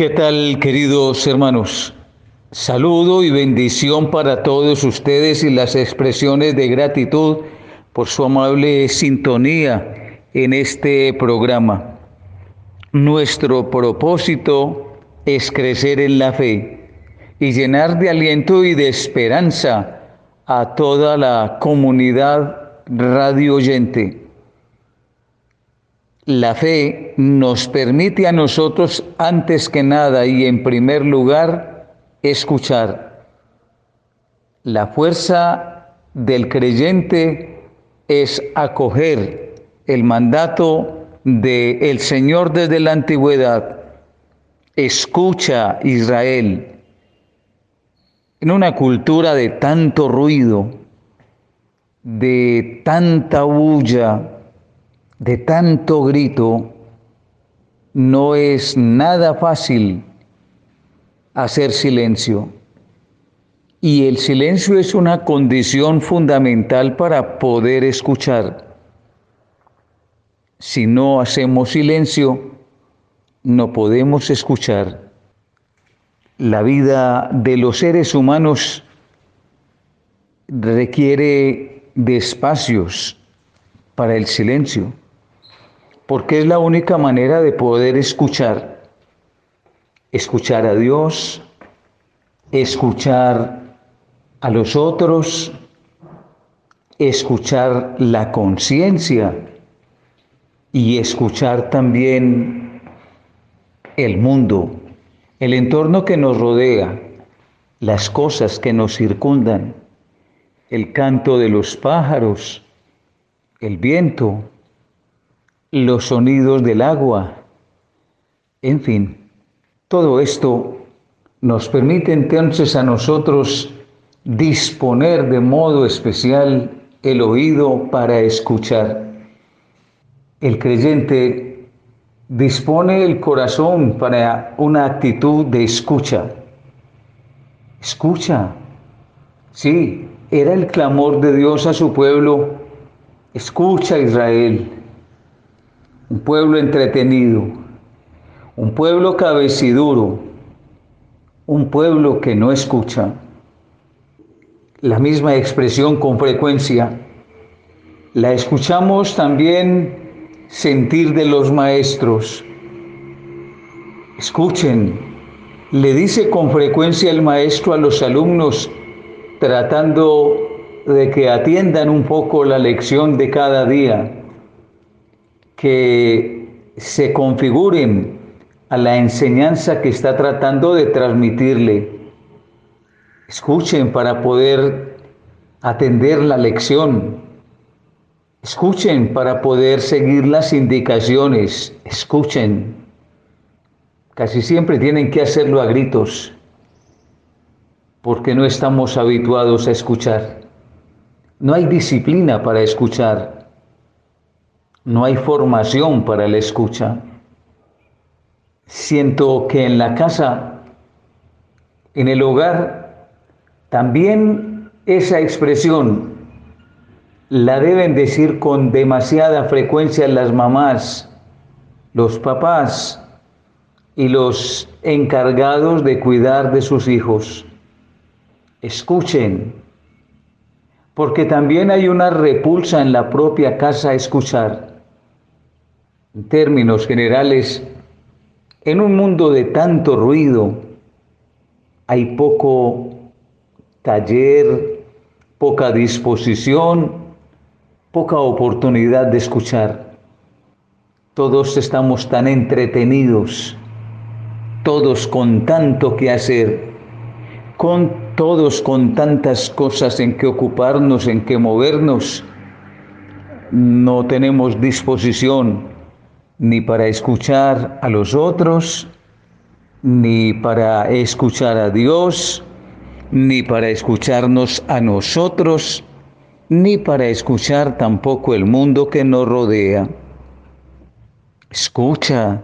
¿Qué tal, queridos hermanos? Saludo y bendición para todos ustedes y las expresiones de gratitud por su amable sintonía en este programa. Nuestro propósito es crecer en la fe y llenar de aliento y de esperanza a toda la comunidad radio oyente. La fe nos permite a nosotros, antes que nada y en primer lugar, escuchar. La fuerza del creyente es acoger el mandato del el Señor desde la antigüedad. Escucha Israel. En una cultura de tanto ruido, de tanta bulla, de tanto grito, no es nada fácil hacer silencio. Y el silencio es una condición fundamental para poder escuchar. Si no hacemos silencio, no podemos escuchar. La vida de los seres humanos requiere de espacios para el silencio porque es la única manera de poder escuchar. Escuchar a Dios, escuchar a los otros, escuchar la conciencia y escuchar también el mundo, el entorno que nos rodea, las cosas que nos circundan, el canto de los pájaros, el viento, los sonidos del agua, en fin, todo esto nos permite entonces a nosotros disponer de modo especial el oído para escuchar. El creyente dispone el corazón para una actitud de escucha. Escucha. Sí, era el clamor de Dios a su pueblo. Escucha Israel un pueblo entretenido, un pueblo cabeciduro, un pueblo que no escucha. La misma expresión con frecuencia la escuchamos también sentir de los maestros. Escuchen, le dice con frecuencia el maestro a los alumnos tratando de que atiendan un poco la lección de cada día que se configuren a la enseñanza que está tratando de transmitirle. Escuchen para poder atender la lección. Escuchen para poder seguir las indicaciones. Escuchen. Casi siempre tienen que hacerlo a gritos porque no estamos habituados a escuchar. No hay disciplina para escuchar. No hay formación para la escucha. Siento que en la casa, en el hogar, también esa expresión la deben decir con demasiada frecuencia las mamás, los papás y los encargados de cuidar de sus hijos. Escuchen, porque también hay una repulsa en la propia casa a escuchar. En términos generales, en un mundo de tanto ruido, hay poco taller, poca disposición, poca oportunidad de escuchar. Todos estamos tan entretenidos, todos con tanto que hacer, con todos con tantas cosas en que ocuparnos, en que movernos, no tenemos disposición ni para escuchar a los otros, ni para escuchar a Dios, ni para escucharnos a nosotros, ni para escuchar tampoco el mundo que nos rodea. Escucha,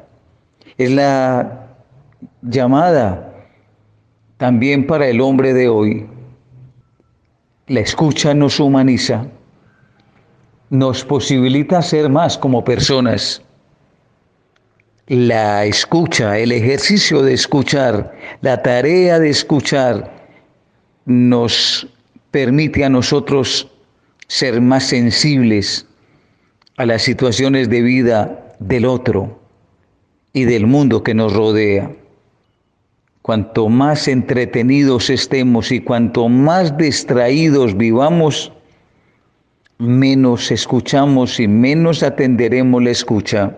es la llamada también para el hombre de hoy. La escucha nos humaniza, nos posibilita ser más como personas La escucha, el ejercicio de escuchar, la tarea de escuchar nos permite a nosotros ser más sensibles a las situaciones de vida del otro y del mundo que nos rodea. Cuanto más entretenidos estemos y cuanto más distraídos vivamos, menos escuchamos y menos atenderemos la escucha.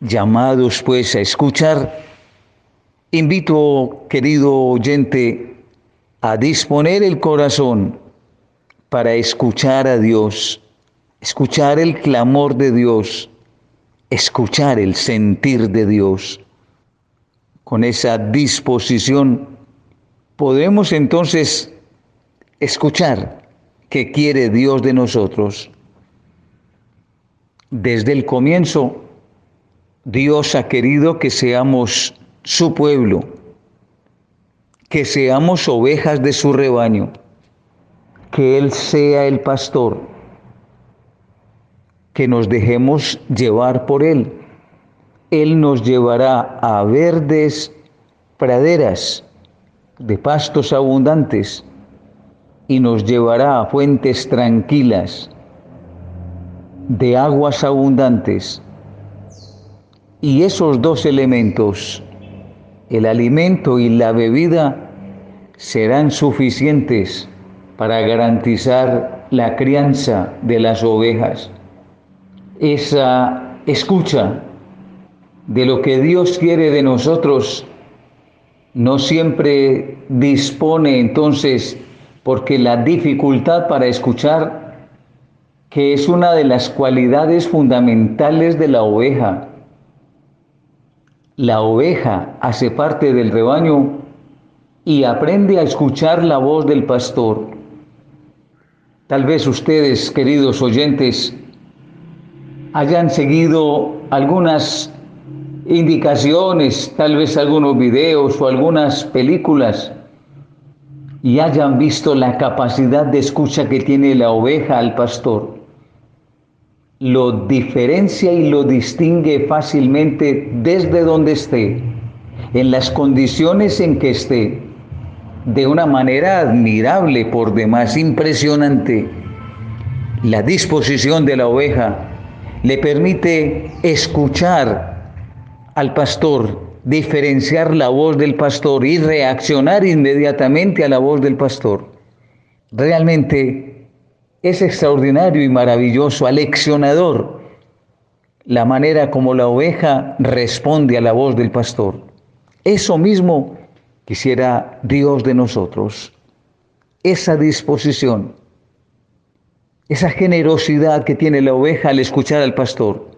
Llamados pues a escuchar, invito, querido oyente, a disponer el corazón para escuchar a Dios, escuchar el clamor de Dios, escuchar el sentir de Dios. Con esa disposición podemos entonces escuchar qué quiere Dios de nosotros. Desde el comienzo, Dios ha querido que seamos su pueblo, que seamos ovejas de su rebaño, que Él sea el pastor, que nos dejemos llevar por Él. Él nos llevará a verdes praderas de pastos abundantes y nos llevará a fuentes tranquilas de aguas abundantes. Y esos dos elementos, el alimento y la bebida, serán suficientes para garantizar la crianza de las ovejas. Esa escucha de lo que Dios quiere de nosotros no siempre dispone entonces porque la dificultad para escuchar, que es una de las cualidades fundamentales de la oveja, la oveja hace parte del rebaño y aprende a escuchar la voz del pastor. Tal vez ustedes, queridos oyentes, hayan seguido algunas indicaciones, tal vez algunos videos o algunas películas y hayan visto la capacidad de escucha que tiene la oveja al pastor. Lo diferencia y lo distingue fácilmente desde donde esté, en las condiciones en que esté, de una manera admirable, por demás impresionante. La disposición de la oveja le permite escuchar al pastor diferenciar la voz del pastor y reaccionar inmediatamente a la voz del pastor. Realmente es extraordinario y maravilloso, aleccionador, la manera como la oveja responde a la voz del pastor. Eso mismo quisiera Dios de nosotros, esa disposición, esa generosidad que tiene la oveja al escuchar al pastor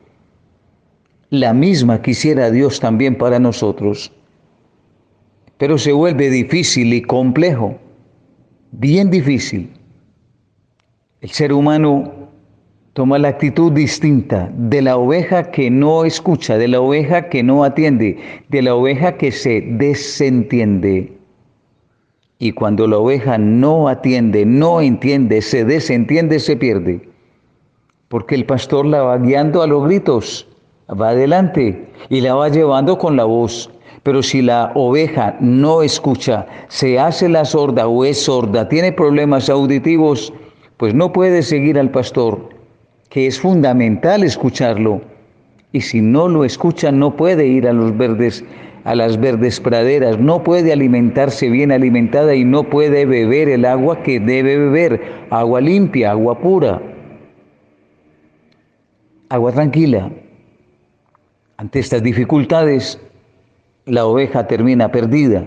la misma quisiera Dios también para nosotros. Pero se vuelve difícil y complejo, bien difícil. El ser humano toma la actitud distinta de la oveja que no escucha, de la oveja que no atiende, de la oveja que se desentiende. Y cuando la oveja no atiende, no entiende, se desentiende, se pierde. Porque el pastor la va guiando a los gritos va adelante y la va llevando con la voz. Pero si la oveja no escucha, se hace la sorda o es sorda, tiene problemas auditivos, pues no puede seguir al pastor, que es fundamental escucharlo. Y si no lo escucha, no puede ir a los verdes, a las verdes praderas, no puede alimentarse bien alimentada y no puede beber el agua que debe beber, agua limpia, agua pura, agua tranquila. Ante estas dificultades, la oveja termina perdida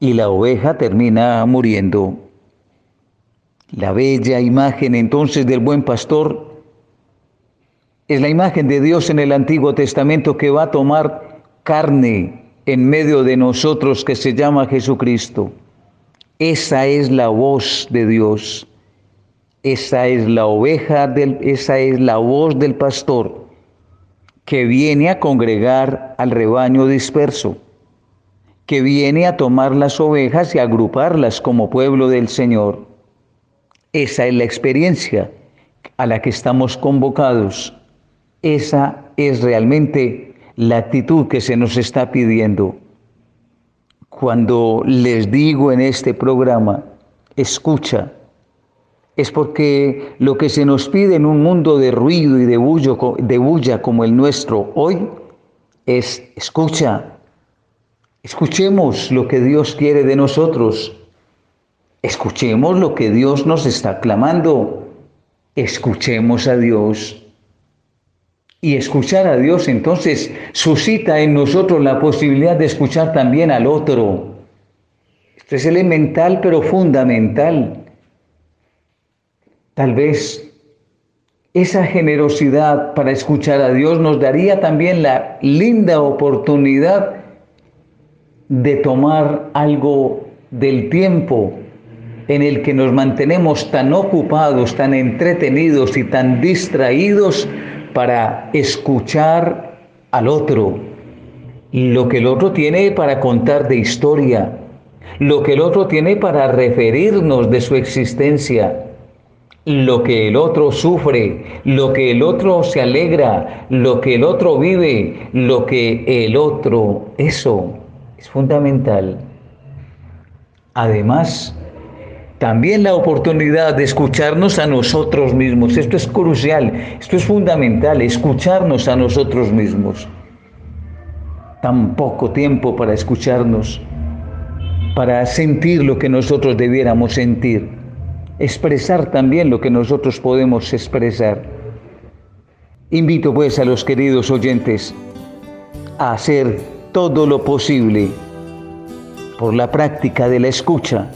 y la oveja termina muriendo. La bella imagen entonces del buen pastor es la imagen de Dios en el Antiguo Testamento que va a tomar carne en medio de nosotros que se llama Jesucristo. Esa es la voz de Dios. Esa es la oveja del esa es la voz del pastor que viene a congregar al rebaño disperso, que viene a tomar las ovejas y agruparlas como pueblo del Señor. Esa es la experiencia a la que estamos convocados. Esa es realmente la actitud que se nos está pidiendo. Cuando les digo en este programa, escucha, es porque lo que se nos pide en un mundo de ruido y de, de bulla como el nuestro hoy es escucha. Escuchemos lo que Dios quiere de nosotros. Escuchemos lo que Dios nos está clamando. Escuchemos a Dios. Y escuchar a Dios entonces suscita en nosotros la posibilidad de escuchar también al otro. Esto es elemental pero fundamental. Tal vez esa generosidad para escuchar a Dios nos daría también la linda oportunidad de tomar algo del tiempo en el que nos mantenemos tan ocupados, tan entretenidos y tan distraídos para escuchar al otro, lo que el otro tiene para contar de historia, lo que el otro tiene para referirnos de su existencia, lo que el otro sufre, lo que el otro se alegra, lo que el otro vive, lo que el otro, eso es fundamental. Además, también la oportunidad de escucharnos a nosotros mismos. Esto es crucial, esto es fundamental, escucharnos a nosotros mismos. Tan poco tiempo para escucharnos, para sentir lo que nosotros debiéramos sentir, expresar también lo que nosotros podemos expresar. Invito pues a los queridos oyentes a hacer todo lo posible por la práctica de la escucha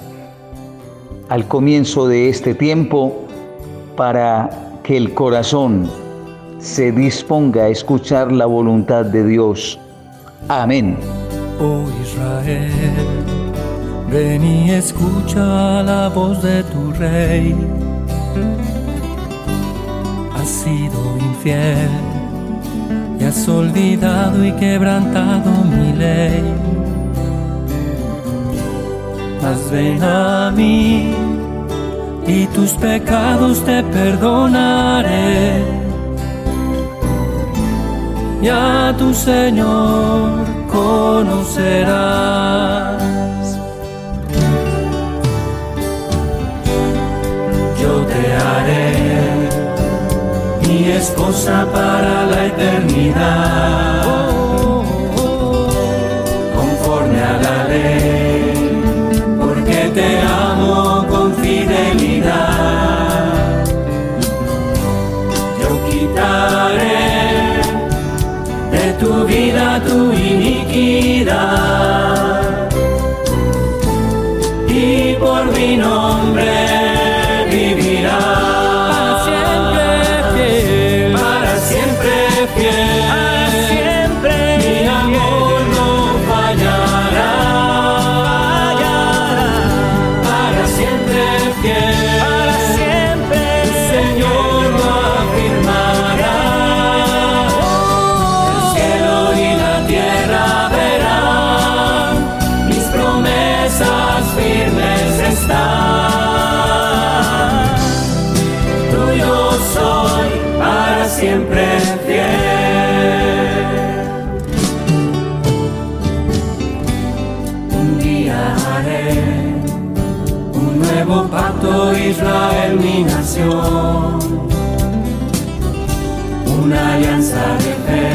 al comienzo de este tiempo para que el corazón se disponga a escuchar la voluntad de Dios. Amén. Oh Israel, ven y escucha la voz de tu rey. Has sido infiel y has olvidado y quebrantado mi ley Mas ven a mí y tus pecados te perdonaré. Y a tu Señor conocerás. Yo te haré mi esposa para la eternidad, Israel mi nación, una alianza de fe,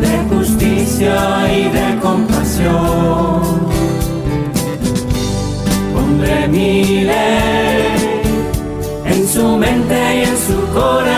de justicia y de compasión. Pondré mi ley en su mente y en su corazón.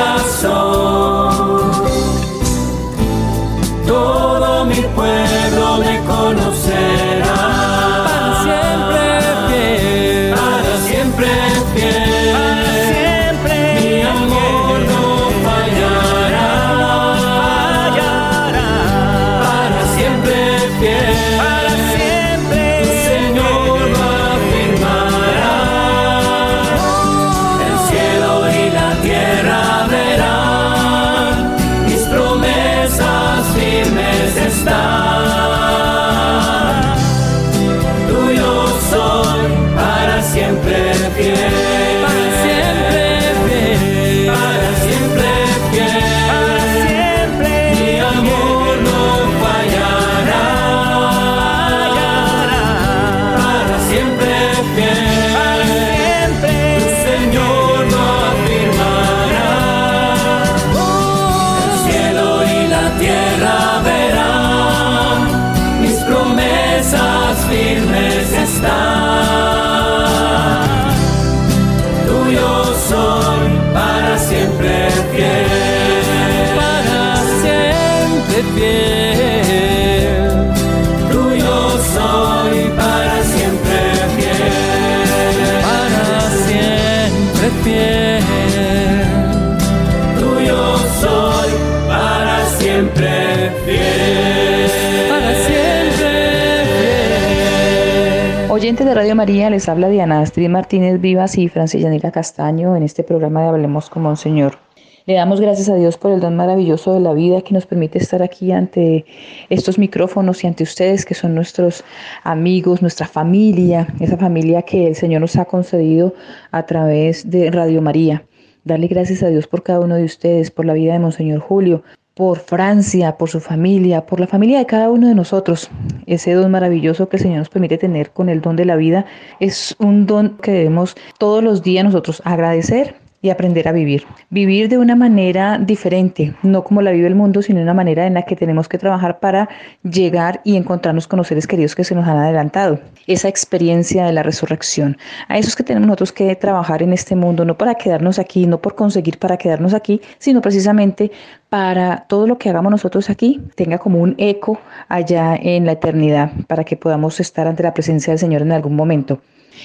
Oyentes de Radio María, les habla Diana Astrid Martínez Vivas y Francia Yanira Castaño en este programa de Hablemos como un Señor. Le damos gracias a Dios por el don maravilloso de la vida que nos permite estar aquí ante estos micrófonos y ante ustedes que son nuestros amigos, nuestra familia, esa familia que el Señor nos ha concedido a través de Radio María. Darle gracias a Dios por cada uno de ustedes, por la vida de Monseñor Julio, por Francia, por su familia, por la familia de cada uno de nosotros. Ese don maravilloso que el Señor nos permite tener con el don de la vida es un don que debemos todos los días nosotros agradecer y aprender a vivir. Vivir de una manera diferente, no como la vive el mundo, sino una manera en la que tenemos que trabajar para llegar y encontrarnos con los seres queridos que se nos han adelantado. Esa experiencia de la resurrección. A esos que tenemos nosotros que trabajar en este mundo, no para quedarnos aquí, no por conseguir para quedarnos aquí, sino precisamente para todo lo que hagamos nosotros aquí tenga como un eco allá en la eternidad, para que podamos estar ante la presencia del Señor en algún momento.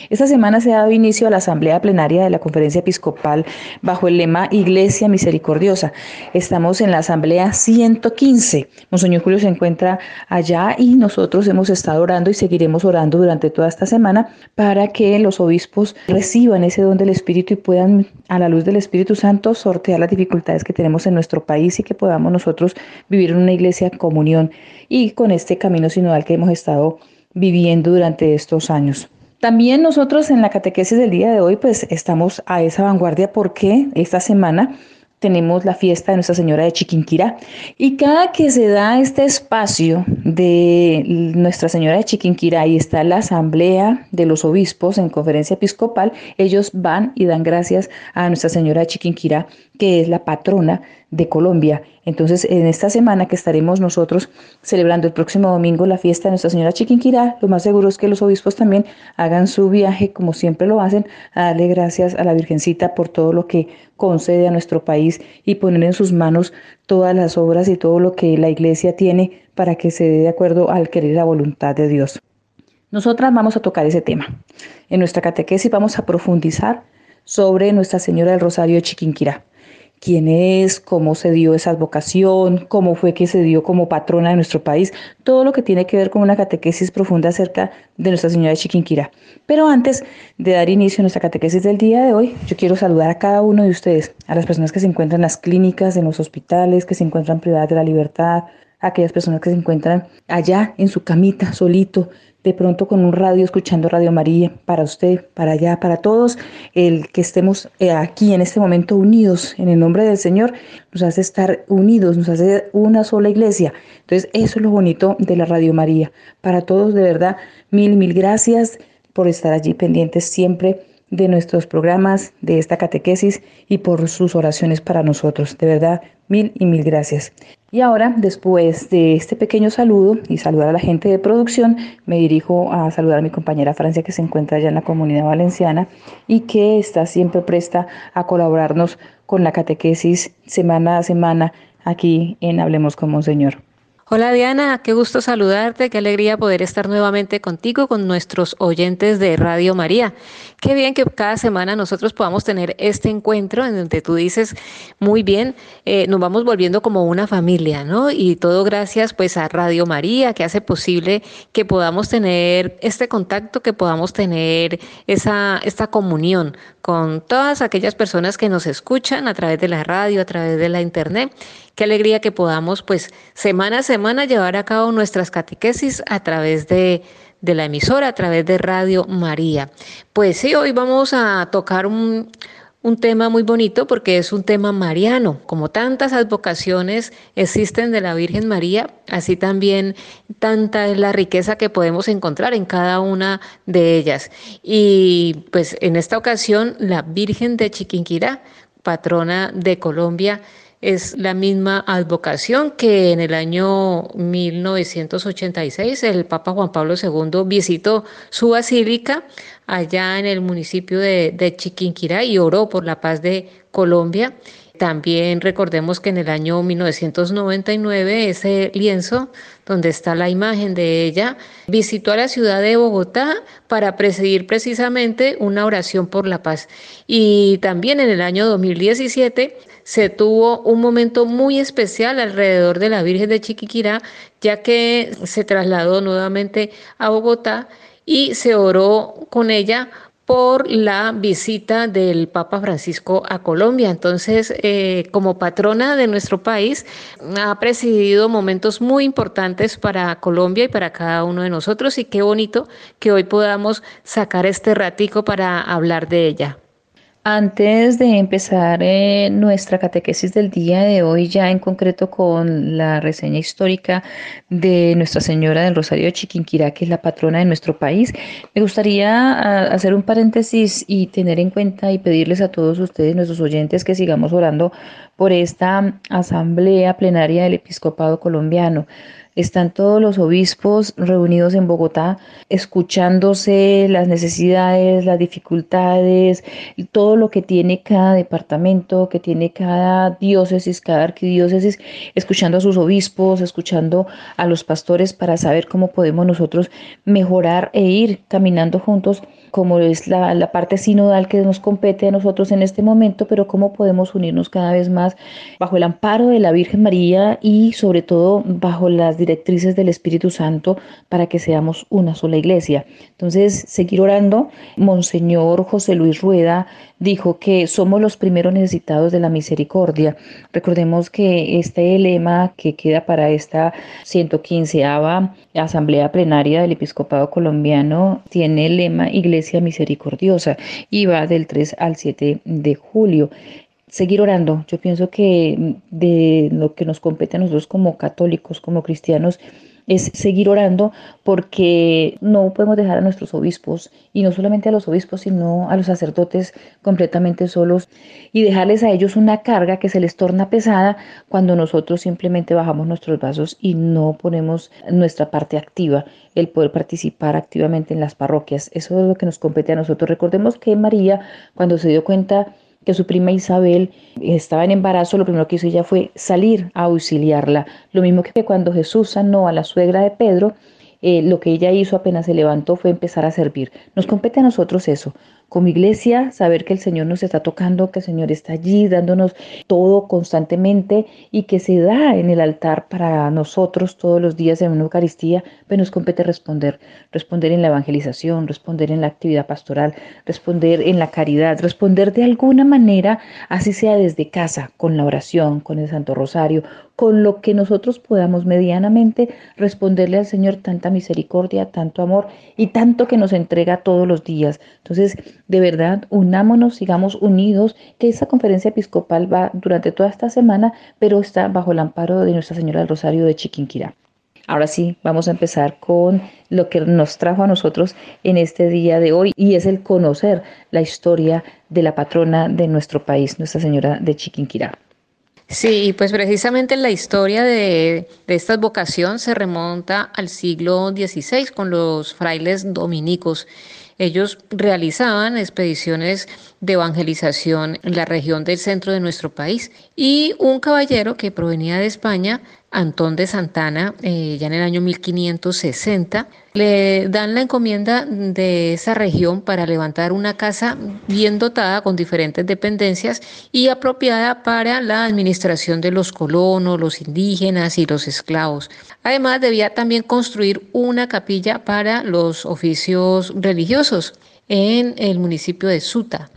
Esta semana se ha dado inicio a la asamblea plenaria de la Conferencia Episcopal bajo el lema Iglesia Misericordiosa. Estamos en la asamblea 115. Monseñor Julio se encuentra allá y nosotros hemos estado orando y seguiremos orando durante toda esta semana para que los obispos reciban ese don del Espíritu y puedan a la luz del Espíritu Santo sortear las dificultades que tenemos en nuestro país y que podamos nosotros vivir en una iglesia comunión y con este camino sinodal que hemos estado viviendo durante estos años. También nosotros en la catequesis del día de hoy pues estamos a esa vanguardia porque esta semana tenemos la fiesta de Nuestra Señora de Chiquinquirá. Y cada que se da este espacio de Nuestra Señora de Chiquinquirá y está la asamblea de los obispos en conferencia episcopal, ellos van y dan gracias a Nuestra Señora de Chiquinquirá, que es la patrona de Colombia. Entonces, en esta semana que estaremos nosotros celebrando el próximo domingo la fiesta de Nuestra Señora Chiquinquirá, lo más seguro es que los obispos también hagan su viaje, como siempre lo hacen, a darle gracias a la Virgencita por todo lo que concede a nuestro país y poner en sus manos todas las obras y todo lo que la Iglesia tiene para que se dé de acuerdo al querer la voluntad de Dios. Nosotras vamos a tocar ese tema. En nuestra catequesis vamos a profundizar sobre Nuestra Señora del Rosario de Chiquinquirá quién es, cómo se dio esa vocación, cómo fue que se dio como patrona de nuestro país, todo lo que tiene que ver con una catequesis profunda acerca de Nuestra Señora de Chiquinquirá. Pero antes de dar inicio a nuestra catequesis del día de hoy, yo quiero saludar a cada uno de ustedes, a las personas que se encuentran en las clínicas, en los hospitales, que se encuentran privadas de la libertad, aquellas personas que se encuentran allá en su camita, solito, de pronto con un radio, escuchando Radio María, para usted, para allá, para todos, el que estemos eh, aquí en este momento unidos en el nombre del Señor, nos hace estar unidos, nos hace una sola iglesia. Entonces, eso es lo bonito de la Radio María. Para todos, de verdad, mil, mil gracias por estar allí pendientes siempre de nuestros programas, de esta catequesis y por sus oraciones para nosotros. De verdad, mil y mil gracias. Y ahora, después de este pequeño saludo y saludar a la gente de producción, me dirijo a saludar a mi compañera Francia que se encuentra allá en la comunidad valenciana y que está siempre presta a colaborarnos con la catequesis semana a semana aquí en Hablemos con Monseñor. Hola Diana, qué gusto saludarte, qué alegría poder estar nuevamente contigo, con nuestros oyentes de Radio María. Qué bien que cada semana nosotros podamos tener este encuentro en donde tú dices, muy bien, eh, nos vamos volviendo como una familia, ¿no? Y todo gracias pues a Radio María, que hace posible que podamos tener este contacto, que podamos tener esa, esta comunión con todas aquellas personas que nos escuchan a través de la radio, a través de la internet. Qué alegría que podamos, pues, semana a semana llevar a cabo nuestras catequesis a través de, de la emisora, a través de Radio María. Pues sí, hoy vamos a tocar un, un tema muy bonito porque es un tema mariano. Como tantas advocaciones existen de la Virgen María, así también tanta es la riqueza que podemos encontrar en cada una de ellas. Y pues en esta ocasión la Virgen de Chiquinquirá, patrona de Colombia, es la misma advocación que en el año 1986 el Papa Juan Pablo II visitó su basílica allá en el municipio de, Chiquinquirá y oró por la paz de Colombia. También recordemos que en el año 1999 ese lienzo donde está la imagen de ella, visitó a la ciudad de Bogotá para presidir precisamente una oración por la paz. Y también en el año 2017 se tuvo un momento muy especial alrededor de la Virgen de Chiquinquirá, ya que se trasladó nuevamente a Bogotá y se oró con ella por la visita del Papa Francisco a Colombia. Entonces, eh, como patrona de nuestro país, ha presidido momentos muy importantes para Colombia y para cada uno de nosotros y qué bonito que hoy podamos sacar este ratico para hablar de ella. Antes de empezar eh, nuestra catequesis del día de hoy, ya en concreto con la reseña histórica de Nuestra Señora del Rosario de Chiquinquirá, que es la patrona de nuestro país, me gustaría ah, hacer un paréntesis y tener en cuenta y pedirles a todos ustedes, nuestros oyentes, que sigamos orando por esta asamblea plenaria del episcopado colombiano. Están todos los obispos reunidos en Bogotá, escuchándose las necesidades, las dificultades, todo lo que tiene cada departamento, que tiene cada diócesis, cada arquidiócesis, escuchando a sus obispos, escuchando a los pastores para saber cómo podemos nosotros mejorar e ir caminando juntos como es la, la, parte sinodal que nos compete a nosotros en este momento, pero cómo podemos unirnos cada vez más bajo el amparo de la Virgen María y sobre todo bajo las directrices del Espíritu Santo para que seamos una sola iglesia. Entonces, seguir orando. Monseñor José Luis Rueda dijo que somos los primeros necesitados de la misericordia. Recordemos que este lema que queda para esta 115 Asamblea Plenaria del Episcopado Colombiano tiene el lema Iglesia Misericordiosa y va del 3 al 7 de julio seguir orando. Yo pienso que de lo que nos compete a nosotros como católicos, como cristianos, es seguir orando porque no podemos dejar a nuestros obispos y no solamente a los obispos, sino a los sacerdotes completamente solos y dejarles a ellos una carga que se les torna pesada cuando nosotros simplemente bajamos nuestros vasos y no ponemos nuestra parte activa, el poder participar activamente en las parroquias. Eso es lo que nos compete a nosotros. Recordemos que María, cuando se dio cuenta que su prima Isabel estaba en embarazo, lo primero que hizo ella fue salir a auxiliarla. Lo mismo que cuando Jesús sanó a la suegra de Pedro, eh, lo que ella hizo apenas se levantó fue empezar a servir. Nos compete a nosotros eso, como iglesia, saber que el Señor nos está tocando, que el Señor está allí dándonos todo constantemente y que se da en el altar para nosotros todos los días en una Eucaristía, pero nos compete responder, responder en la evangelización, responder en la actividad pastoral, responder en la caridad, responder de alguna manera, así sea desde casa, con la oración, con el Santo Rosario, con lo que nosotros podamos medianamente responderle al Señor tanta misericordia, tanto amor y tanto que nos entrega todos los días. Entonces, de verdad, unámonos, sigamos unidos, que esa conferencia episcopal va durante toda esta semana, pero está bajo el amparo de Nuestra Señora del Rosario de Chiquinquirá. Ahora sí, vamos a empezar con lo que nos trajo a nosotros en este día de hoy y es el conocer la historia de la patrona de nuestro país, Nuestra Señora de Chiquinquirá. Sí, pues precisamente la historia de, de, esta vocación se remonta al siglo XVI con los frailes dominicos. Ellos realizaban expediciones de evangelización en la región del centro de nuestro país y un caballero que provenía de España Antón de Santana, eh, ya en el año 1560, le dan la encomienda de esa región para levantar una casa bien dotada con diferentes dependencias y apropiada para la administración de los colonos, los indígenas y los esclavos. Además, debía también construir una capilla para los oficios religiosos en el municipio de Suta.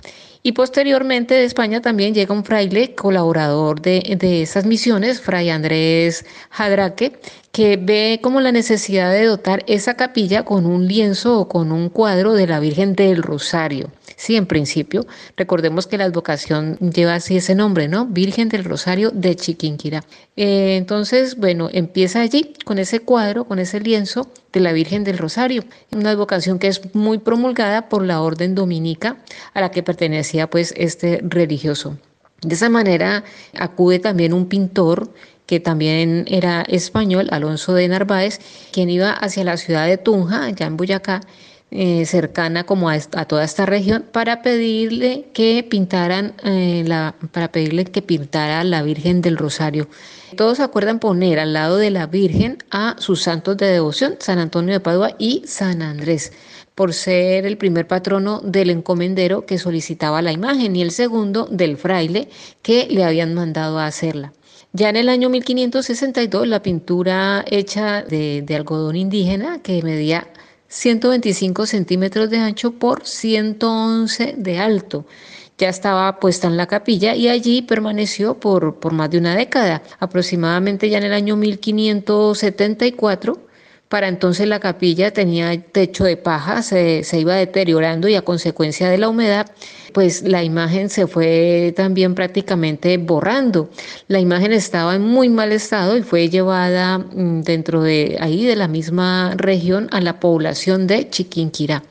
Y posteriormente de España también llega un fraile colaborador de, de esas misiones, Fray Andrés Jadraque, que ve como la necesidad de dotar esa capilla con un lienzo o con un cuadro de la Virgen del Rosario. Sí, en principio, recordemos que la advocación lleva así ese nombre, ¿no? Virgen del Rosario de Chiquinquirá. Eh, entonces, bueno, empieza allí con ese cuadro, con ese lienzo de la Virgen del Rosario, una advocación que es muy promulgada por la orden dominica a la que pertenecía pues este religioso. De esa manera acude también un pintor que también era español, Alonso de Narváez, quien iba hacia la ciudad de Tunja, allá en Boyacá, eh, cercana como a, toda esta región para pedirle que pintaran eh, la, para pedirle que pintara la Virgen del Rosario. Todos acuerdan poner al lado de la Virgen a sus santos de devoción, San Antonio de Padua y San Andrés por ser el primer patrono del encomendero que solicitaba la imagen y el segundo del fraile que le habían mandado a hacerla. Ya en el año 1562 la pintura hecha de, de algodón indígena que medía 125 centímetros de ancho por 111 de alto. Ya estaba puesta en la capilla y allí permaneció por, por más de una década. Aproximadamente ya en el año 1574 para entonces la capilla tenía techo de paja, se, se, iba deteriorando y a consecuencia de la humedad, pues la imagen se fue también prácticamente borrando. La imagen estaba en muy mal estado y fue llevada mm, dentro de ahí, de la misma región, a la población de Chiquinquirá.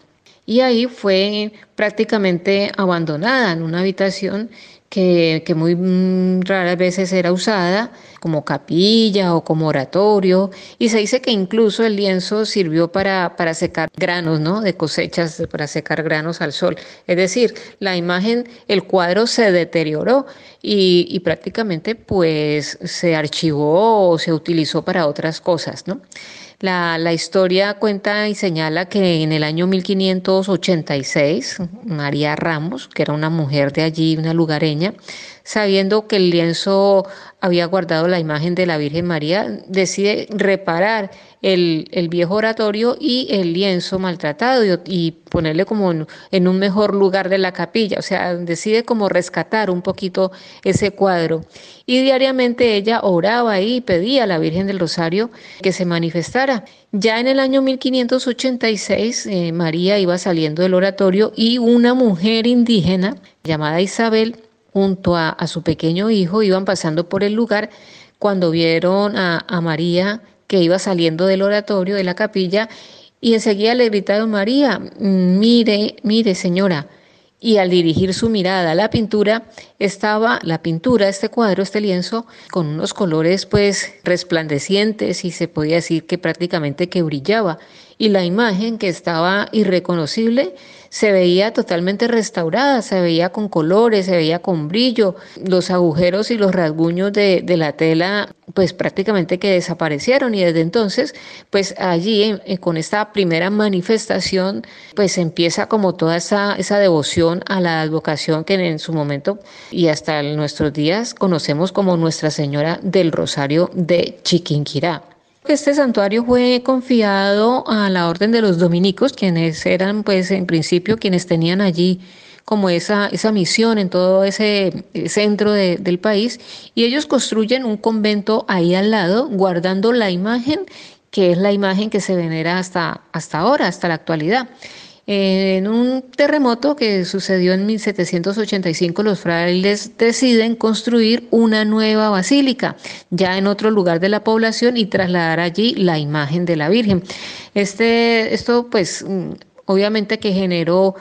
Y ahí fue prácticamente abandonada en una habitación que, muy mm, raras veces era usada como capilla o como oratorio, y se dice que incluso el lienzo sirvió para, para secar granos, ¿no? De cosechas, para secar granos al sol. Es decir, la imagen, el cuadro se deterioró y, y prácticamente pues se archivó o se utilizó para otras cosas, ¿no? La, la, historia cuenta y señala que en el año 1586, María Ramos, que era una mujer de allí, una lugareña, sabiendo que el lienzo había guardado la imagen de la Virgen María, decide reparar el, viejo oratorio y el lienzo maltratado y, ponerle como en, un mejor lugar de la capilla, o sea, decide como rescatar un poquito ese cuadro. Y diariamente ella oraba y pedía a la Virgen del Rosario que se manifestara. Ya en el año 1586, eh, María iba saliendo del oratorio y una mujer indígena llamada Isabel junto a, su pequeño hijo iban pasando por el lugar cuando vieron a, María que iba saliendo del oratorio, de la capilla, y enseguida le gritaron, María, mire, mire señora. Y al dirigir su mirada a la pintura, estaba la pintura, este cuadro, este lienzo, con unos colores pues resplandecientes y se podía decir que prácticamente que brillaba. Y la imagen que estaba irreconocible se veía totalmente restaurada, se veía con colores, se veía con brillo, los agujeros y los rasguños de, la tela pues prácticamente que desaparecieron y desde entonces pues allí con esta primera manifestación pues empieza como toda esa, esa devoción a la advocación que en su momento y hasta nuestros días conocemos como Nuestra Señora del Rosario de Chiquinquirá. Este santuario fue confiado a la orden de los dominicos, quienes eran pues en principio quienes tenían allí como esa, esa misión en todo ese centro del país y ellos construyen un convento ahí al lado guardando la imagen que es la imagen que se venera hasta, hasta ahora, hasta la actualidad. En un terremoto que sucedió en 1785, los frailes deciden construir una nueva basílica, ya en otro lugar de la población, y trasladar allí la imagen de la Virgen. Este, esto, pues, mm, obviamente que generó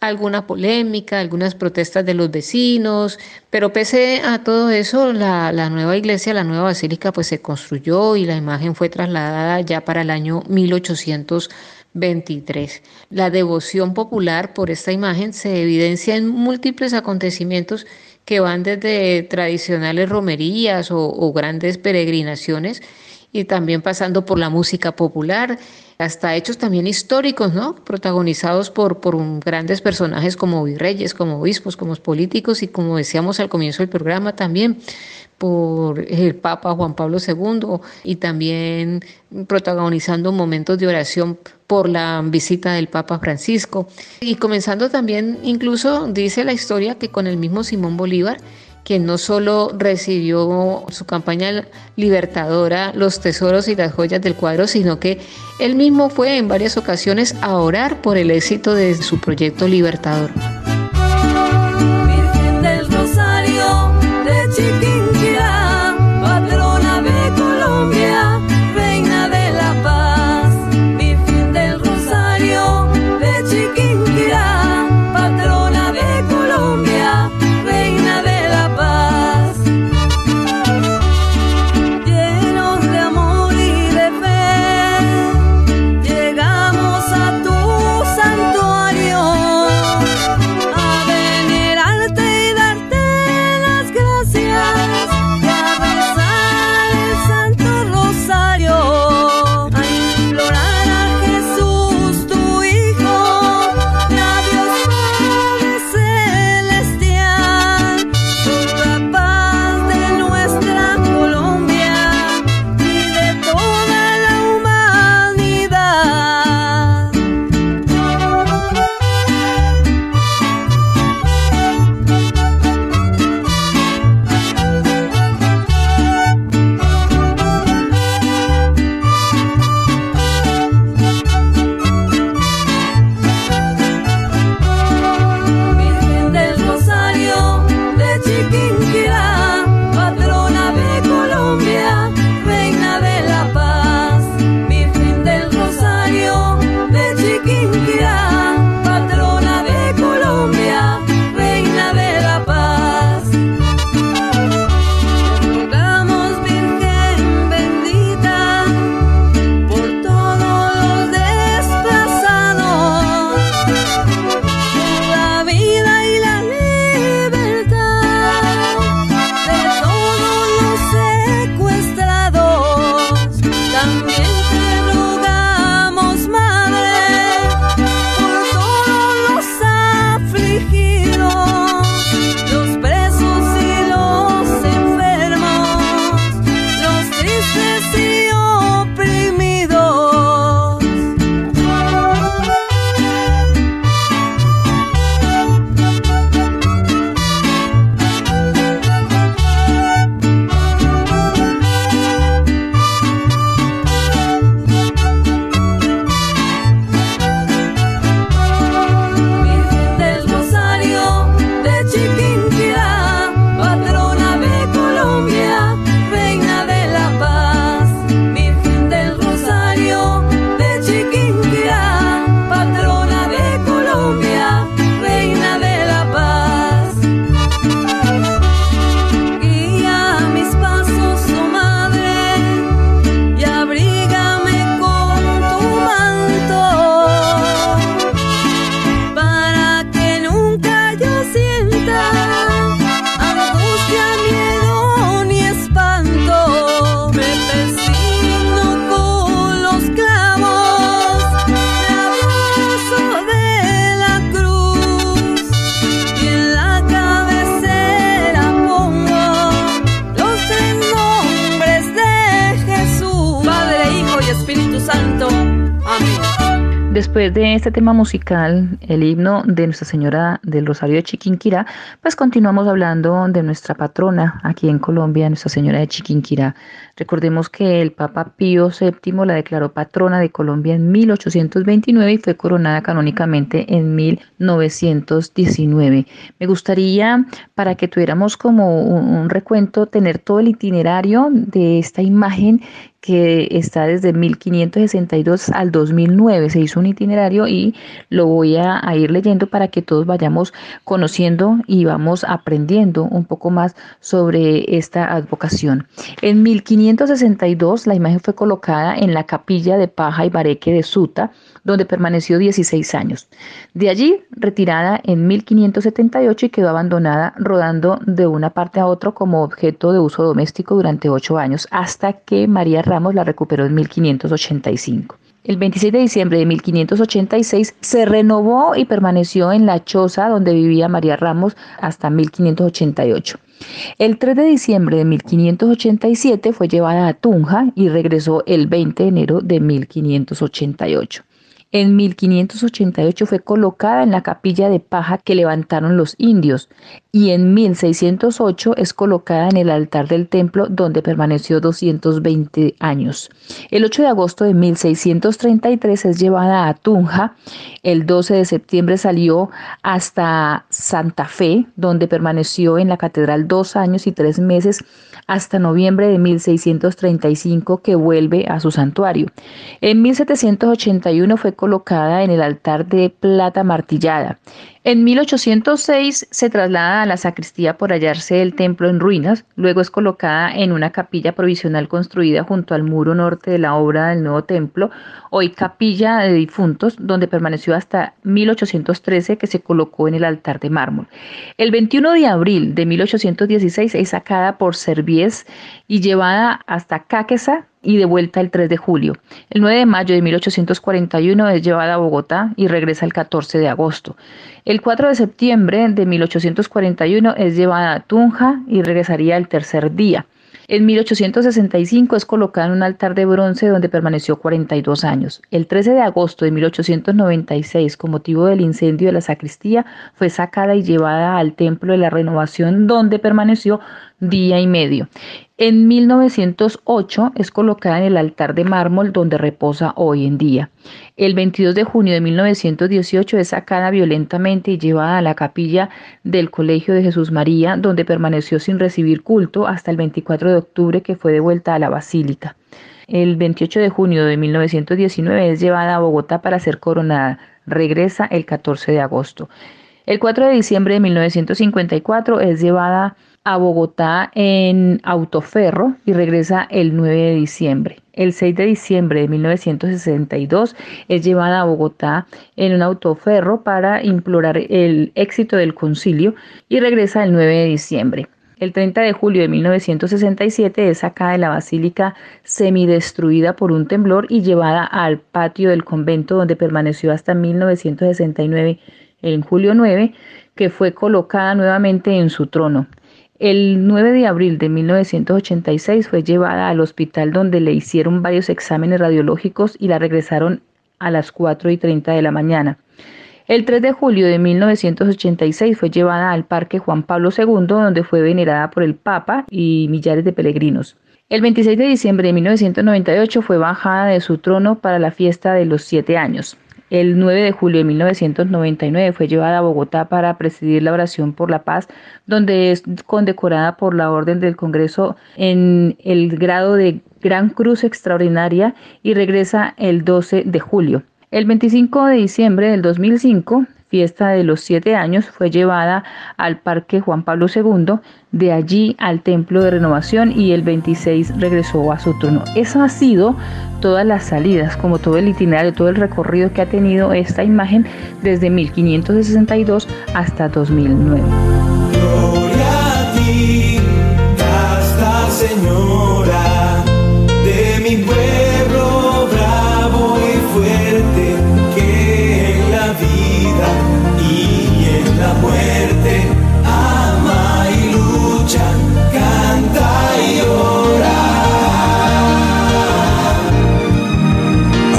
alguna polémica, algunas protestas de los vecinos, pero pese a todo eso, la, la, nueva iglesia, la nueva basílica, pues se construyó y la imagen fue trasladada ya para el año 1800. 23. La devoción popular por esta imagen se evidencia en múltiples acontecimientos que van desde tradicionales romerías o, grandes peregrinaciones y también pasando por la música popular, hasta hechos también históricos, ¿no? Protagonizados por, por grandes personajes como virreyes, como obispos, como políticos y como decíamos al comienzo del programa también por el Papa Juan Pablo II y también protagonizando momentos de oración por la visita del Papa Francisco. Y comenzando también, incluso dice la historia que con el mismo Simón Bolívar, quien no solo recibió su campaña libertadora, los tesoros y las joyas del cuadro, sino que él mismo fue en varias ocasiones a orar por el éxito de su proyecto libertador. Este tema musical, el himno de Nuestra Señora del Rosario de Chiquinquirá, pues continuamos hablando de nuestra patrona aquí en Colombia, Nuestra Señora de Chiquinquirá. Recordemos que el Papa Pío VII la declaró patrona de Colombia en 1829 y fue coronada canónicamente en 1919. Me gustaría, para que tuviéramos como un, recuento, tener todo el itinerario de esta imagen que está desde 1562 al 2009. Se hizo un itinerario y lo voy a, ir leyendo para que todos vayamos conociendo y vamos aprendiendo un poco más sobre esta advocación. En 1562 la imagen fue colocada en la capilla de paja y bareque de Suta, donde permaneció 16 años. De allí, retirada en 1578 y quedó abandonada rodando de una parte a otra como objeto de uso doméstico durante ocho años, hasta que María Ramos la recuperó en 1585. El 26 de diciembre de 1586 se renovó y permaneció en la choza donde vivía María Ramos hasta 1588. El 3 de diciembre de 1587 fue llevada a Tunja y regresó el 20 de enero de 1588. En 1588 fue colocada en la capilla de paja que levantaron los indios y en 1608 es colocada en el altar del templo donde permaneció 220 años. El 8 de agosto de 1633 es llevada a Tunja. El 12 de septiembre salió hasta Santa Fe, donde permaneció en la catedral dos años y tres meses hasta noviembre de 1635 que vuelve a su santuario. En 1781 fue colocada en el altar de plata martillada. En 1806 se traslada a la sacristía por hallarse el templo en ruinas, luego es colocada en una capilla provisional construida junto al muro norte de la obra del nuevo templo, hoy capilla de difuntos, donde permaneció hasta 1813 que se colocó en el altar de mármol. El 21 de abril de 1816 es sacada por Servies y llevada hasta Cáquesa, y de vuelta el 3 de julio. El 9 de mayo de 1841 es llevada a Bogotá y regresa el 14 de agosto. El 4 de septiembre de 1841 es llevada a Tunja y regresaría el tercer día. En 1865 es colocada en un altar de bronce donde permaneció 42 años. El 13 de agosto de 1896, con motivo del incendio de la sacristía, fue sacada y llevada al Templo de la Renovación donde permaneció día y medio. En 1908 es colocada en el altar de mármol donde reposa hoy en día. El 22 de junio de 1918 es sacada violentamente y llevada a la capilla del Colegio de Jesús María, donde permaneció sin recibir culto hasta el 24 de octubre que fue devuelta a la basílica. El 28 de junio de 1919 es llevada a Bogotá para ser coronada. Regresa el 14 de agosto. El 4 de diciembre de 1954 es llevada a Bogotá en autoferro y regresa el 9 de diciembre. El 6 de diciembre de 1962 es llevada a Bogotá en un autoferro para implorar el éxito del concilio y regresa el 9 de diciembre. El 30 de julio de 1967 es sacada de la basílica semidestruida por un temblor y llevada al patio del convento donde permaneció hasta 1969 en julio 9, que fue colocada nuevamente en su trono. El 9 de abril de 1986 fue llevada al hospital donde le hicieron varios exámenes radiológicos y la regresaron a las 4 y 30 de la mañana. El 3 de julio de 1986 fue llevada al Parque Juan Pablo II, donde fue venerada por el Papa y millares de peregrinos. El 26 de diciembre de 1998 fue bajada de su trono para la fiesta de los siete años. El 9 de julio de 1999 fue llevada a Bogotá para presidir la oración por la paz, donde es condecorada por la Orden del Congreso en el grado de Gran Cruz Extraordinaria y regresa el 12 de julio. El 25 de diciembre del 2005 fiesta de los siete años, fue llevada al Parque Juan Pablo II, de allí al Templo de Renovación y el 26 regresó a su trono. Eso ha sido todas las salidas, como todo el itinerario, todo el recorrido que ha tenido esta imagen desde 1562 hasta 2009. Gloria a ti, Señora la muerte, ama y lucha, canta y ora.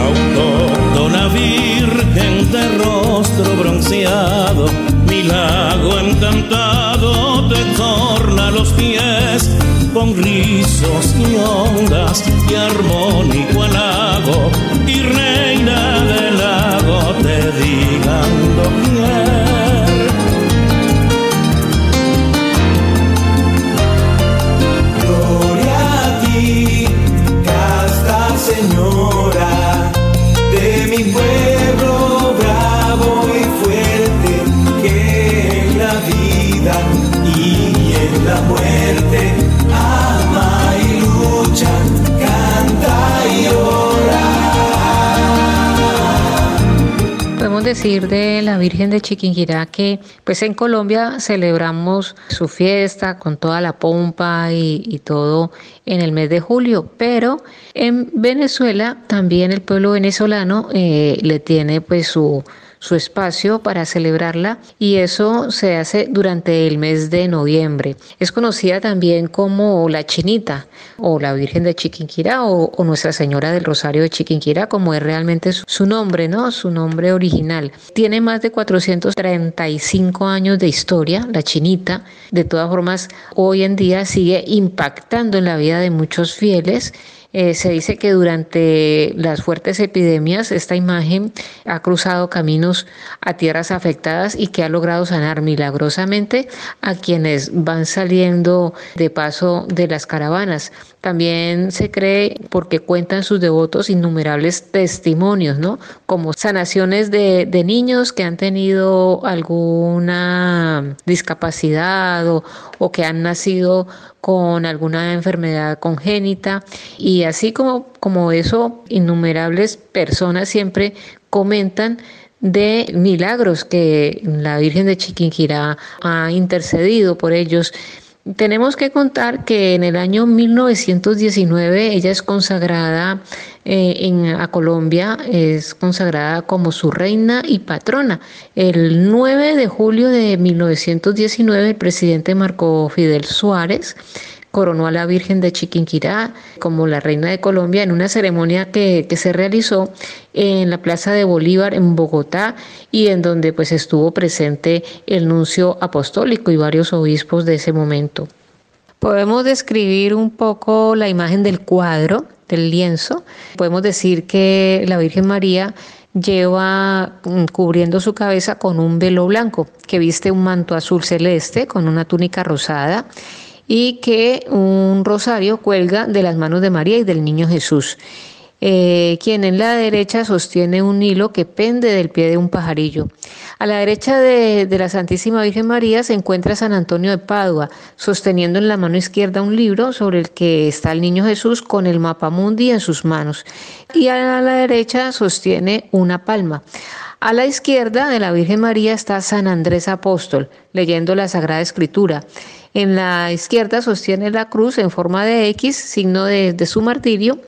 Autor virgen de rostro bronceado, mi lago encantado te torna los pies con rizos y ondas y armónico halago y reina del lago te digan lo mi pueblo bravo y fuerte que en la vida y en la muerte ama y lucha, decir de la Virgen de Chiquinquirá que pues en Colombia celebramos su fiesta con toda la pompa y, y todo en el mes de julio, pero en Venezuela también el pueblo venezolano eh, le tiene pues su su espacio para celebrarla y eso se hace durante el mes de noviembre. Es conocida también como la Chinita o la Virgen de Chiquinquirá o, Nuestra Señora del Rosario de Chiquinquirá, como es realmente su, su nombre, ¿no? Su nombre original. Tiene más de 435 años de historia, la Chinita. De todas formas, hoy en día sigue impactando en la vida de muchos fieles eh, se dice que durante las fuertes epidemias esta imagen ha cruzado caminos a tierras afectadas y que ha logrado sanar milagrosamente a quienes van saliendo de paso de las caravanas. También se cree porque cuentan sus devotos innumerables testimonios, ¿no? Como sanaciones de, de niños que han tenido alguna discapacidad o, o que han nacido con alguna enfermedad congénita y así como, como eso, innumerables personas siempre comentan de milagros que la Virgen de Chiquinquirá ha intercedido por ellos. Tenemos que contar que en el año 1919 ella es consagrada eh, en, a Colombia, es consagrada como su reina y patrona. El 9 de julio de 1919 el presidente Marco Fidel Suárez coronó a la Virgen de Chiquinquirá como la reina de Colombia en una ceremonia que, que, se realizó en la Plaza de Bolívar en Bogotá y en donde pues estuvo presente el nuncio apostólico y varios obispos de ese momento. Podemos describir un poco la imagen del cuadro, del lienzo. Podemos decir que la Virgen María lleva cubriendo su cabeza con un velo blanco, que viste un manto azul celeste con una túnica rosada y que un rosario cuelga de las manos de María y del niño Jesús. Eh, quien en la derecha sostiene un hilo que pende del pie de un pajarillo. A la derecha de, de, la Santísima Virgen María se encuentra San Antonio de Padua, sosteniendo en la mano izquierda un libro sobre el que está el niño Jesús con el mapa mundi en sus manos. Y a la derecha sostiene una palma. A la izquierda de la Virgen María está San Andrés Apóstol, leyendo la Sagrada Escritura. En la izquierda sostiene la cruz en forma de X, signo de, su martirio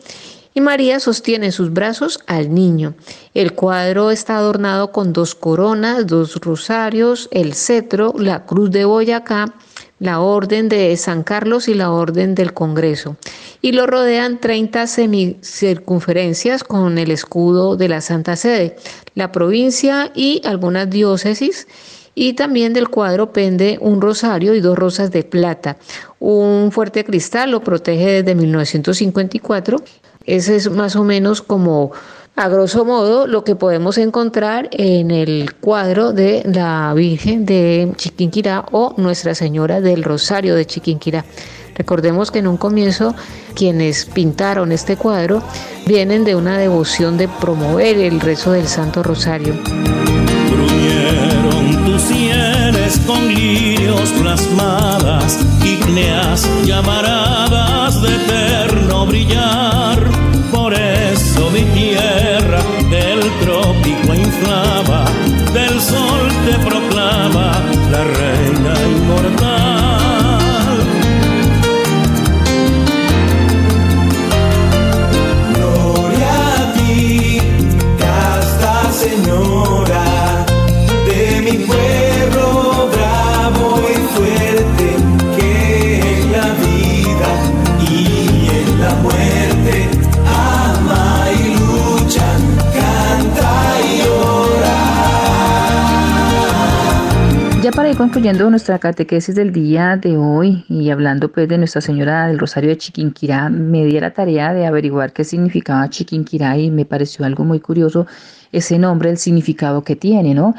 y María sostiene en sus brazos al niño. El cuadro está adornado con dos coronas, dos rosarios, el cetro, la cruz de Boyacá, la orden de San Carlos y la orden del Congreso. Y lo rodean 30 semicircunferencias con el escudo de la Santa Sede, la provincia y algunas diócesis y también del cuadro pende un rosario y dos rosas de plata. Un fuerte cristal lo protege desde 1954 ese es más o menos como, a grosso modo, lo que podemos encontrar en el cuadro de la Virgen de Chiquinquirá o Nuestra Señora del Rosario de Chiquinquirá. Recordemos que en un comienzo quienes pintaron este cuadro vienen de una devoción de promover el rezo del Santo Rosario. Con lirios plasmadas, ígneas llamaradas de eterno brillar. Por eso mi tierra del trópico inflama, del sol te proclama la reina para ir concluyendo nuestra catequesis del día de hoy y hablando pues de Nuestra Señora del Rosario de Chiquinquirá, me di la tarea de averiguar qué significaba Chiquinquirá y me pareció algo muy curioso ese nombre, el significado que tiene, ¿no?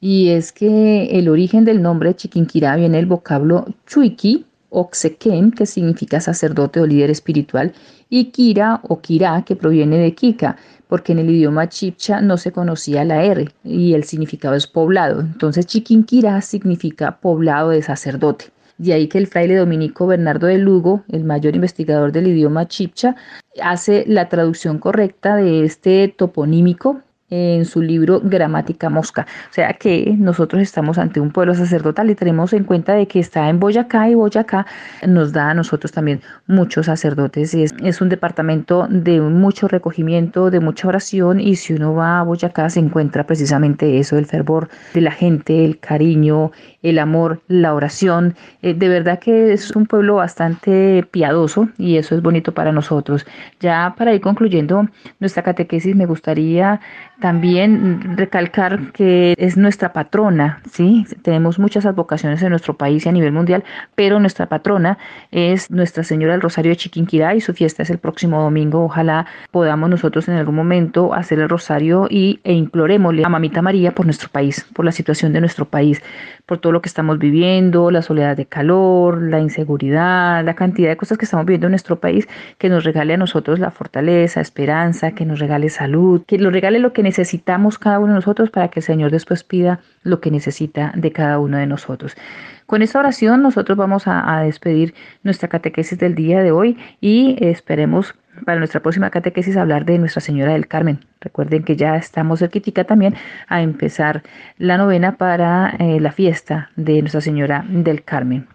Y es que el origen del nombre Chiquinquirá viene del vocablo chuiqui, Oxequén, que significa sacerdote o líder espiritual, y Kira o Kira, que proviene de Kika, porque en el idioma chipcha no se conocía la R y el significado es poblado. Entonces Chiquinquirá significa poblado de sacerdote. De ahí que el fraile dominico Bernardo de Lugo, el mayor investigador del idioma chipcha, hace la traducción correcta de este toponímico en su libro Gramática Mosca. O sea que nosotros estamos ante un pueblo sacerdotal y tenemos en cuenta de que está en Boyacá y Boyacá nos da a nosotros también muchos sacerdotes. Es, es un departamento de mucho recogimiento, de mucha oración y si uno va a Boyacá se encuentra precisamente eso, el fervor de la gente, el cariño, el amor, la oración. Eh, de verdad que es un pueblo bastante piadoso y eso es bonito para nosotros. Ya para ir concluyendo nuestra catequesis me gustaría también recalcar que es nuestra patrona, ¿sí? Tenemos muchas advocaciones en nuestro país y a nivel mundial, pero nuestra patrona es Nuestra Señora del Rosario de Chiquinquirá y su fiesta es el próximo domingo. Ojalá podamos nosotros en algún momento hacer el rosario y, e implorémosle a Mamita María por nuestro país, por la situación de nuestro país, por todo lo que estamos viviendo, la soledad de calor, la inseguridad, la cantidad de cosas que estamos viviendo en nuestro país, que nos regale a nosotros la fortaleza, esperanza, que nos regale salud, que nos regale lo que necesitamos cada uno de nosotros para que el Señor después pida lo que necesita de cada uno de nosotros. Con esta oración nosotros vamos a, despedir nuestra catequesis del día de hoy y esperemos para nuestra próxima catequesis hablar de Nuestra Señora del Carmen. Recuerden que ya estamos cerquitica también a empezar la novena para eh, la fiesta de Nuestra Señora del Carmen.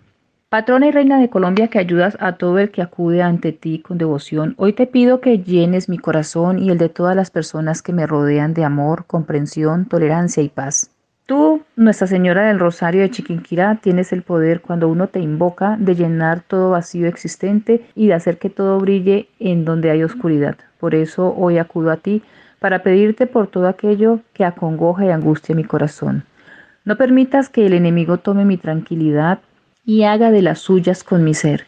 Patrona y Reina de Colombia que ayudas a todo el que acude ante ti con devoción, hoy te pido que llenes mi corazón y el de todas las personas que me rodean de amor, comprensión, tolerancia y paz. Tú, Nuestra Señora del Rosario de Chiquinquirá, tienes el poder cuando uno te invoca de llenar todo vacío existente y de hacer que todo brille en donde hay oscuridad. Por eso hoy acudo a ti para pedirte por todo aquello que acongoja y angustia mi corazón. No permitas que el enemigo tome mi tranquilidad y haga de las suyas con mi ser,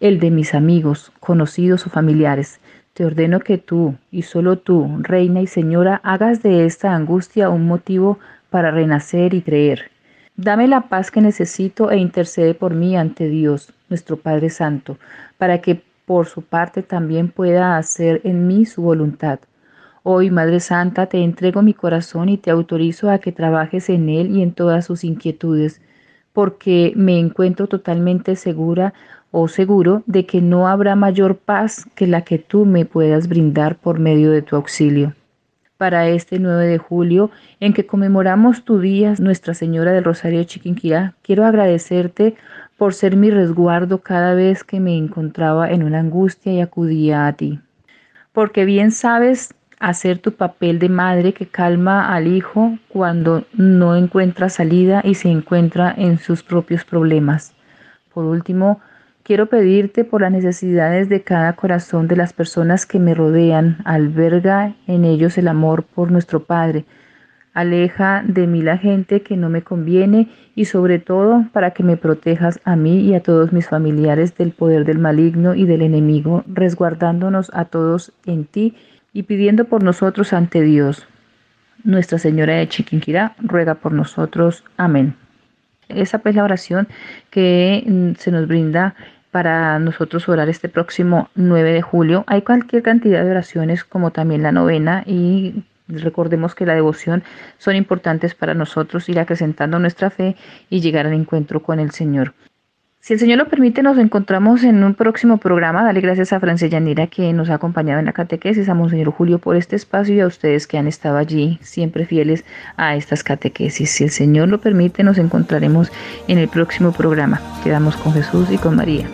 el de mis amigos, conocidos o familiares. Te ordeno que tú, y solo tú, Reina y Señora, hagas de esta angustia un motivo para renacer y creer. Dame la paz que necesito e intercede por mí ante Dios, nuestro Padre Santo, para que por su parte también pueda hacer en mí su voluntad. Hoy, Madre Santa, te entrego mi corazón y te autorizo a que trabajes en él y en todas sus inquietudes porque me encuentro totalmente segura o seguro de que no habrá mayor paz que la que tú me puedas brindar por medio de tu auxilio. Para este 9 de julio, en que conmemoramos tu día, Nuestra Señora del Rosario de quiero agradecerte por ser mi resguardo cada vez que me encontraba en una angustia y acudía a ti. Porque bien sabes hacer tu papel de madre que calma al hijo cuando no encuentra salida y se encuentra en sus propios problemas. Por último, quiero pedirte por las necesidades de cada corazón de las personas que me rodean, alberga en ellos el amor por nuestro Padre. Aleja de mí la gente que no me conviene y sobre todo para que me protejas a mí y a todos mis familiares del poder del maligno y del enemigo, resguardándonos a todos en ti y pidiendo por nosotros ante Dios. Nuestra Señora de Chiquinquirá ruega por nosotros. Amén. Esa pues la oración que mm, se nos brinda para nosotros orar este próximo 9 de julio. Hay cualquier cantidad de oraciones como también la novena y recordemos que la devoción son importantes para nosotros ir acrecentando nuestra fe y llegar al encuentro con el Señor. Si el Señor lo permite, nos encontramos en un próximo programa. Dale gracias a Francia Yanira que nos ha acompañado en la catequesis, a Monseñor Julio por este espacio y a ustedes que han estado allí siempre fieles a estas catequesis. Si el Señor lo permite, nos encontraremos en el próximo programa. Quedamos con Jesús y con María.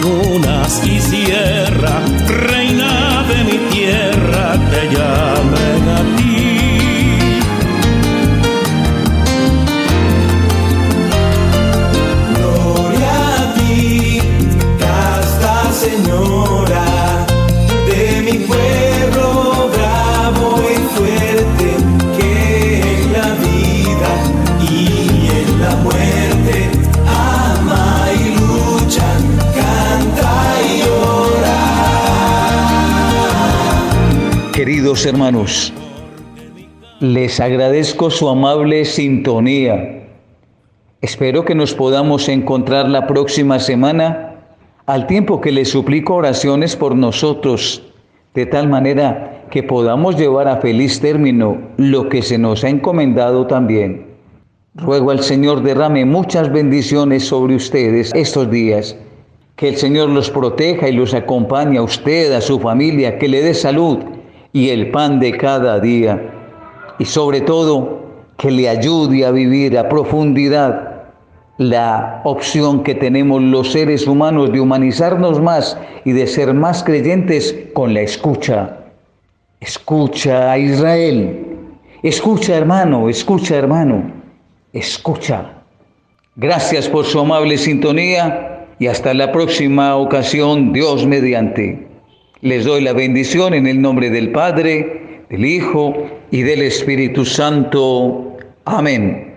Lagunas y sierra, reina de mi tierra, te llamen hermanos, les agradezco su amable sintonía. Espero que nos podamos encontrar la próxima semana, al tiempo que les suplico oraciones por nosotros, de tal manera que podamos llevar a feliz término lo que se nos ha encomendado también. Ruego al Señor derrame muchas bendiciones sobre ustedes estos días. Que el Señor los proteja y los acompañe a usted, a su familia, que le dé salud y el pan de cada día y sobre todo que le ayude a vivir a profundidad la opción que tenemos los seres humanos de humanizarnos más y de ser más creyentes con la escucha. Escucha a Israel. Escucha hermano, escucha hermano, escucha. Gracias por su amable sintonía y hasta la próxima ocasión, Dios mediante. Les doy la bendición en el nombre del Padre, del Hijo y del Espíritu Santo. Amén.